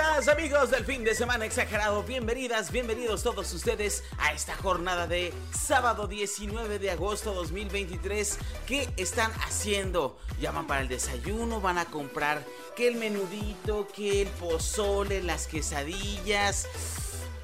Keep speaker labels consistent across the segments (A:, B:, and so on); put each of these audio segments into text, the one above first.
A: Amigos del fin de semana exagerado, bienvenidas, bienvenidos todos ustedes a esta jornada de sábado 19 de agosto 2023. ¿Qué están haciendo? ¿Llaman para el desayuno? ¿Van a comprar que el menudito, que el pozole, las quesadillas?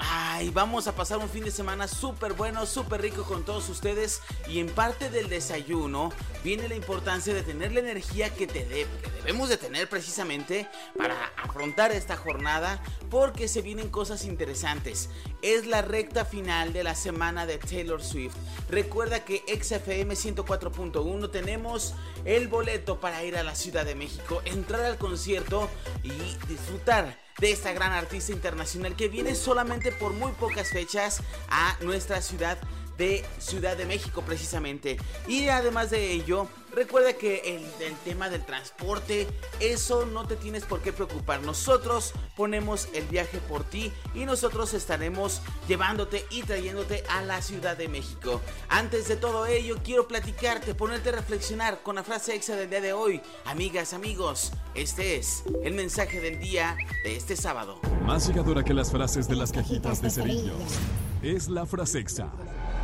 A: Ay, vamos a pasar un fin de semana súper bueno, súper rico con todos ustedes. Y en parte del desayuno viene la importancia de tener la energía que, te que debemos de tener precisamente para afrontar esta jornada. Porque se vienen cosas interesantes. Es la recta final de la semana de Taylor Swift. Recuerda que XFM 104.1 tenemos el boleto para ir a la Ciudad de México, entrar al concierto y disfrutar de esta gran artista internacional que viene solamente por muy pocas fechas a nuestra ciudad de Ciudad de México precisamente. Y además de ello, recuerda que el, tema del transporte, eso no te tienes por qué preocupar. Nosotros ponemos el viaje por ti y nosotros estaremos llevándote y trayéndote a la Ciudad de México. Antes de todo ello, quiero platicarte, ponerte a reflexionar con la frase exa del día de hoy. Amigas, amigos, este es el mensaje del día de este sábado.
B: Más llegadora que las frases de las cajitas de cerillos. Es la frase exa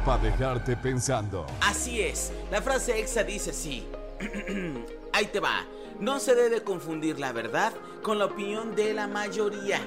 B: para dejarte pensando.
A: Así es, la frase exa dice así. Ahí te va. No se debe confundir la verdad con la opinión de la mayoría.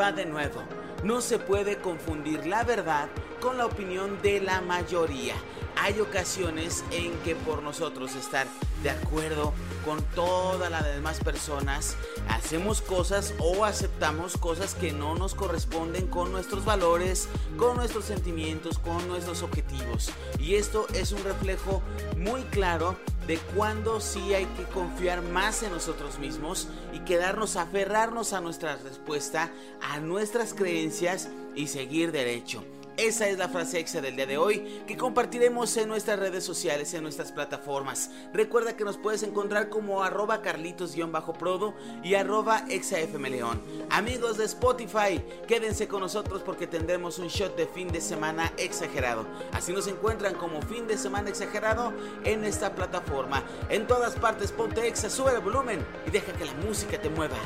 A: Va de nuevo. No se puede confundir la verdad con la opinión de la mayoría. Hay ocasiones en que por nosotros estar de acuerdo con todas las demás personas, hacemos cosas o aceptamos cosas que no nos corresponden con nuestros valores, con nuestros sentimientos, con nuestros objetivos. Y esto es un reflejo muy claro de cuándo sí hay que confiar más en nosotros mismos y quedarnos, aferrarnos a nuestra respuesta, a nuestras creencias y seguir derecho. Esa es la frase exa del día de hoy que compartiremos en nuestras redes sociales, en nuestras plataformas. Recuerda que nos puedes encontrar como arroba carlitos-prodo y arroba exafmleón. Amigos de Spotify, quédense con nosotros porque tendremos un shot de fin de semana exagerado. Así nos encuentran como fin de semana exagerado en esta plataforma. En todas partes ponte exa, sube el volumen y deja que la música te mueva.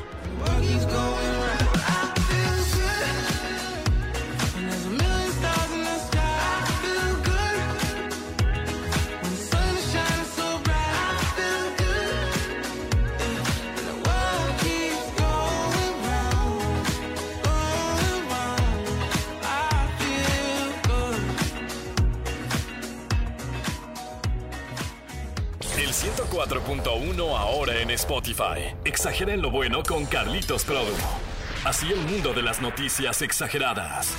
C: El 104.1 ahora en Spotify. Exageren lo bueno con Carlitos Produ. Así el mundo de las noticias exageradas.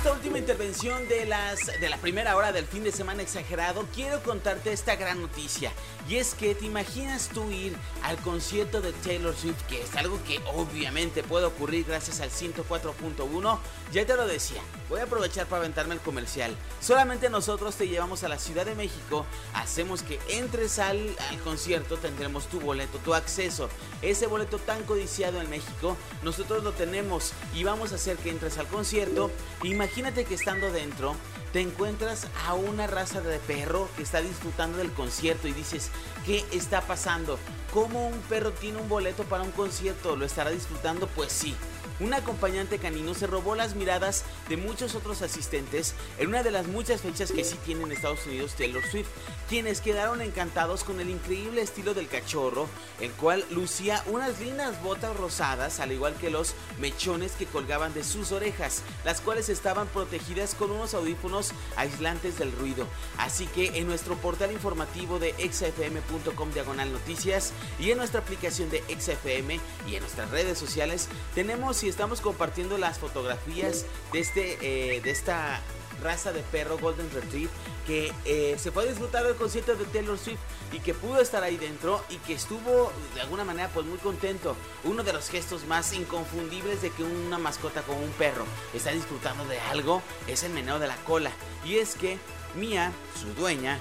A: Esta última intervención de, las, de la primera hora del fin de semana exagerado, quiero contarte esta gran noticia. Y es que te imaginas tú ir al concierto de Taylor Swift, que es algo que obviamente puede ocurrir gracias al 104.1. Ya te lo decía, voy a aprovechar para aventarme el comercial. Solamente nosotros te llevamos a la Ciudad de México, hacemos que entres al, al concierto, tendremos tu boleto, tu acceso. Ese boleto tan codiciado en México, nosotros lo tenemos y vamos a hacer que entres al concierto. Imagínate que estando dentro te encuentras a una raza de perro que está disfrutando del concierto y dices, ¿qué está pasando? ¿Cómo un perro tiene un boleto para un concierto? ¿Lo estará disfrutando? Pues sí. Un acompañante canino se robó las miradas de muchos otros asistentes en una de las muchas fechas que sí tiene en Estados Unidos Taylor Swift, quienes quedaron encantados con el increíble estilo del cachorro, el cual lucía unas lindas botas rosadas, al igual que los mechones que colgaban de sus orejas, las cuales estaban protegidas con unos audífonos aislantes del ruido. Así que en nuestro portal informativo de exafm.com diagonal noticias y en nuestra aplicación de XFM y en nuestras redes sociales tenemos y estamos compartiendo las fotografías de este eh, de esta raza de perro Golden Retriever que eh, se fue a disfrutar del concierto de Taylor Swift y que pudo estar ahí dentro y que estuvo de alguna manera pues muy contento. Uno de los gestos más inconfundibles de que una mascota como un perro está disfrutando de algo es el meneo de la cola. Y es que Mia, su dueña,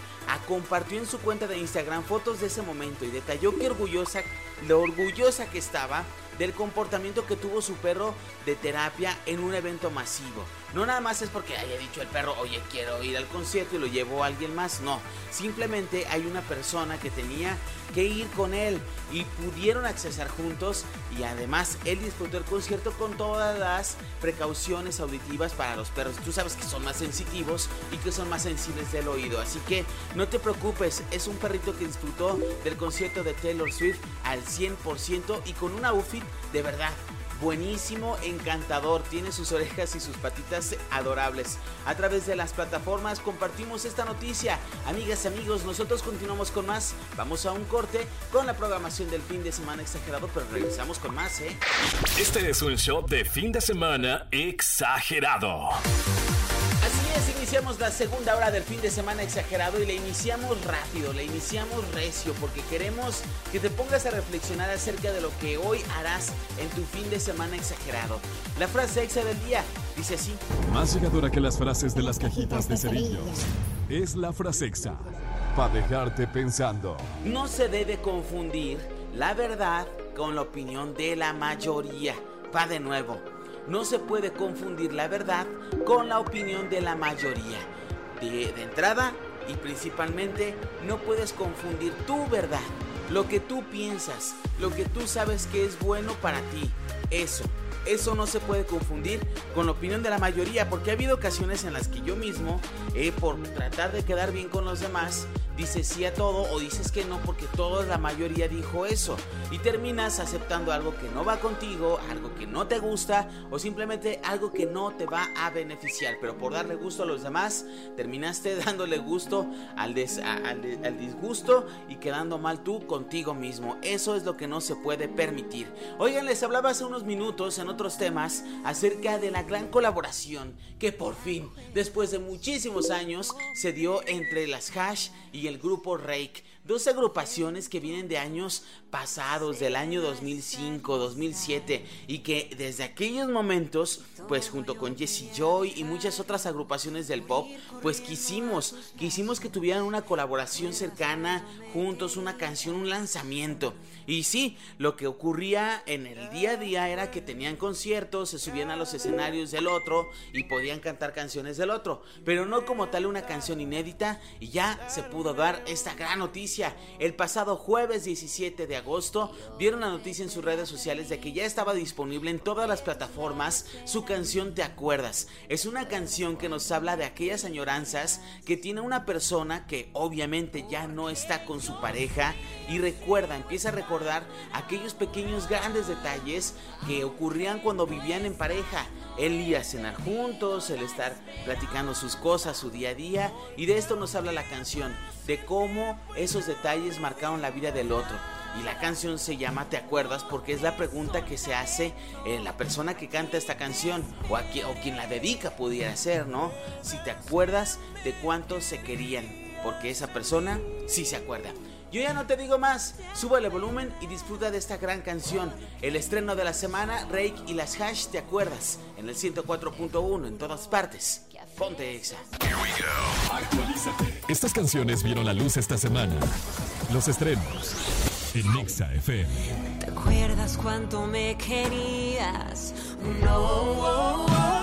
A: compartió en su cuenta de Instagram fotos de ese momento y detalló que orgullosa, lo orgullosa que estaba del comportamiento que tuvo su perro de terapia en un evento masivo. No nada más es porque haya dicho el perro, oye, quiero ir al concierto y lo llevó a alguien más. No, simplemente hay una persona que tenía que ir con él y pudieron accesar juntos y además él disfrutó el concierto con todas las precauciones auditivas para los perros. Tú sabes que son más sensitivos y que son más sensibles del oído, así que no te preocupes, es un perrito que disfrutó del concierto de Taylor Swift al 100% y con un outfit de verdad buenísimo, encantador, tiene sus orejas y sus patitas adorables. A través de las plataformas compartimos esta noticia. Amigas y amigos, nosotros continuamos con más. Vamos a un corte con la programación del fin de semana exagerado, pero regresamos con más, ¿eh?
C: Este es un show de fin de semana exagerado
A: iniciamos la segunda hora del fin de semana exagerado y la iniciamos rápido, la iniciamos recio porque queremos que te pongas a reflexionar acerca de lo que hoy harás en tu fin de semana exagerado. La frase exa del día dice así.
B: Más llegadora que las frases de las cajitas de cerillos es la frase exa para dejarte pensando.
A: No se debe confundir la verdad con la opinión de la mayoría. Va de nuevo no se puede confundir la verdad con la opinión de la mayoría. De, entrada y principalmente no puedes confundir tu verdad, lo que tú piensas, lo que tú sabes que es bueno para ti. Eso, eso no se puede confundir con la opinión de la mayoría porque ha habido ocasiones en las que yo mismo, eh, por tratar de quedar bien con los demás, dices sí a todo o dices que no porque toda la mayoría dijo eso y terminas aceptando algo que no va contigo, algo que no te gusta o simplemente algo que no te va a beneficiar, pero por darle gusto a los demás terminaste dándole gusto al, al disgusto y quedando mal tú contigo mismo. Eso es lo que no se puede permitir. Oigan, les hablaba hace unos minutos en otros temas acerca de la gran colaboración que por fin, después de muchísimos años, se dio entre las Hash y el grupo Rake dos agrupaciones que vienen de años pasados, del año 2005, 2007, y que desde aquellos momentos, pues junto con Jesse Joy y muchas otras agrupaciones del pop, pues quisimos, quisimos que tuvieran una colaboración cercana, juntos, una canción, un lanzamiento. Y sí, lo que ocurría en el día a día era que tenían conciertos, se subían a los escenarios del otro y podían cantar canciones del otro, pero no como tal una canción inédita y ya se pudo dar esta gran noticia. El pasado jueves 17 de agosto dieron la noticia en sus redes sociales de que ya estaba disponible en todas las plataformas su canción Te acuerdas. Es una canción que nos habla de aquellas añoranzas que tiene una persona que obviamente ya no está con su pareja y recuerda, empieza a recordar aquellos pequeños grandes detalles que ocurrían cuando vivían en pareja. El ir a cenar juntos, el estar platicando sus cosas, su día a día. Y de esto nos habla la canción, de cómo esos detalles marcaron la vida del otro. Y la canción se llama ¿Te acuerdas? Porque es la pregunta que se hace en la persona que canta esta canción o, o quien la dedica pudiera ser, ¿no? Si te acuerdas de cuánto se querían, porque esa persona sí se acuerda. Yo ya no te digo más, sube el volumen y disfruta de esta gran canción. El estreno de la semana, Rake y las Hash, ¿te acuerdas? En el 104.1 en todas partes. Ponte Exa.
B: Estas canciones vieron la luz esta semana. Los estrenos en Exa FM.
D: ¿Te acuerdas cuánto me querías? No.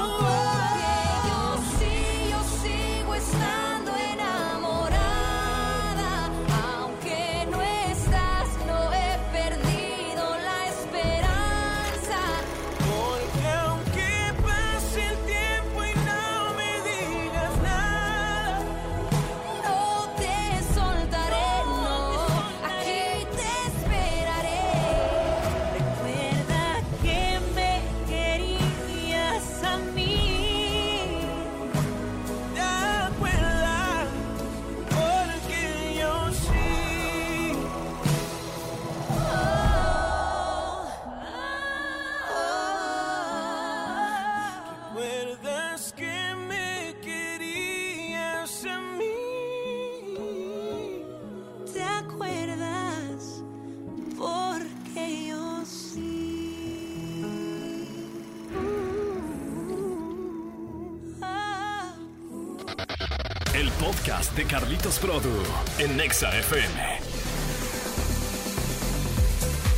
C: Podcast de Carlitos Produ en Nexa FM.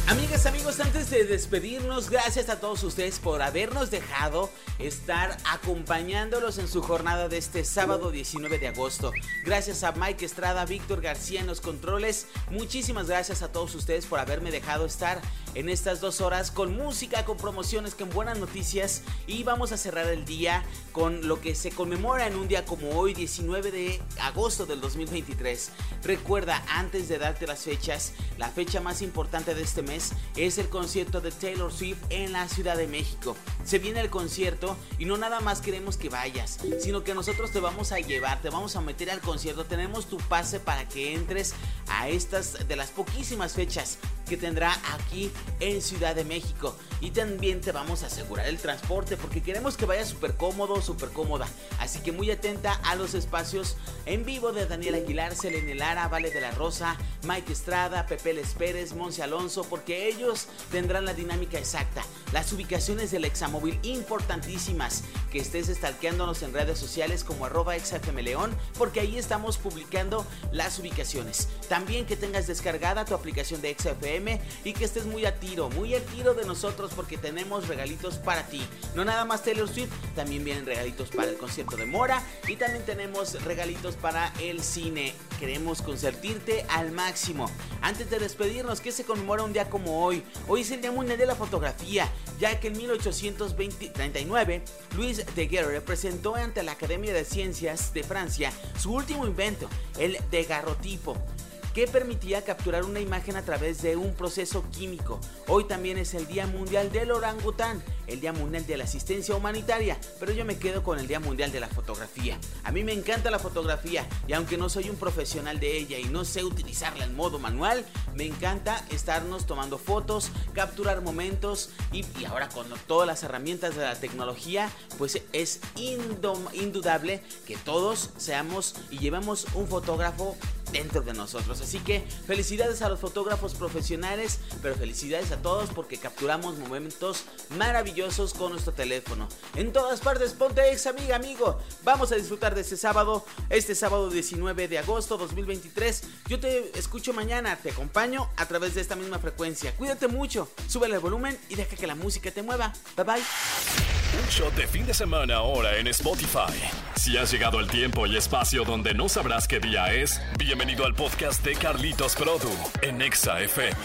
A: Amigas, amigos, antes de despedirnos, gracias a todos ustedes por habernos dejado estar acompañándolos en su jornada de este sábado 19 de agosto. Gracias a Mike Estrada, Víctor García en los controles. Muchísimas gracias a todos ustedes por haberme dejado estar en estas dos horas con música, con promociones, con buenas noticias. Y vamos a cerrar el día con lo que se conmemora en un día como hoy, 19 de agosto del 2023. Recuerda, antes de darte las fechas, la fecha más importante de este mes es el concierto de Taylor Swift en la Ciudad de México. Se viene el concierto y no nada más queremos que vayas, sino que nosotros te vamos a llevar, te vamos a meter al concierto. Tenemos tu pase para que entres a estas de las poquísimas fechas que tendrá aquí en Ciudad de México. Y también te vamos a asegurar el transporte porque queremos que vaya súper cómodo, súper cómoda. Así que muy atenta a los espacios en vivo de Daniel Aguilar, Selene Lara, Vale de la Rosa, Mike Estrada, Pepe Les Pérez, Monse Alonso, porque ellos tendrán la dinámica exacta. Las ubicaciones del Examóvil importantísimas. Que estés stalkeándonos en redes sociales como arroba exafmleón porque ahí estamos publicando las ubicaciones. También que tengas descargada tu aplicación de XFM y que estés muy a tiro, muy a tiro de nosotros porque tenemos regalitos para ti. No nada más Taylor Swift, también vienen regalitos para el concierto de Mora y también tenemos regalitos para el cine. Queremos consentirte al máximo. Antes de despedirnos, que se conmemora un día como hoy. Hoy es el Día Mundial de la Fotografía, ya que en 1839 Luis Daguerre presentó ante la Academia de Ciencias de Francia su último invento, el degarrotipo que permitía capturar una imagen a través de un proceso químico. Hoy también es el Día Mundial del Orangután, el Día Mundial de la Asistencia Humanitaria, pero yo me quedo con el Día Mundial de la Fotografía. A mí me encanta la fotografía y aunque no soy un profesional de ella y no sé utilizarla en modo manual, me encanta estarnos tomando fotos, capturar momentos y, ahora con todas las herramientas de la tecnología, pues es indudable que todos seamos y llevemos un fotógrafo dentro de nosotros. Así que felicidades a los fotógrafos profesionales, pero felicidades a todos porque capturamos momentos con nuestro teléfono. En todas partes, ponte ex amiga, amigo. Vamos a disfrutar de este sábado, este sábado 19 de agosto 2023. Yo te escucho mañana, te acompaño a través de esta misma frecuencia. Cuídate mucho, súbele el volumen y deja que la música te mueva. Bye bye.
C: Un shot de fin de semana ahora en Spotify. Si has llegado al tiempo y espacio donde no sabrás qué día es, bienvenido al podcast de Carlitos Produ en Exa FM.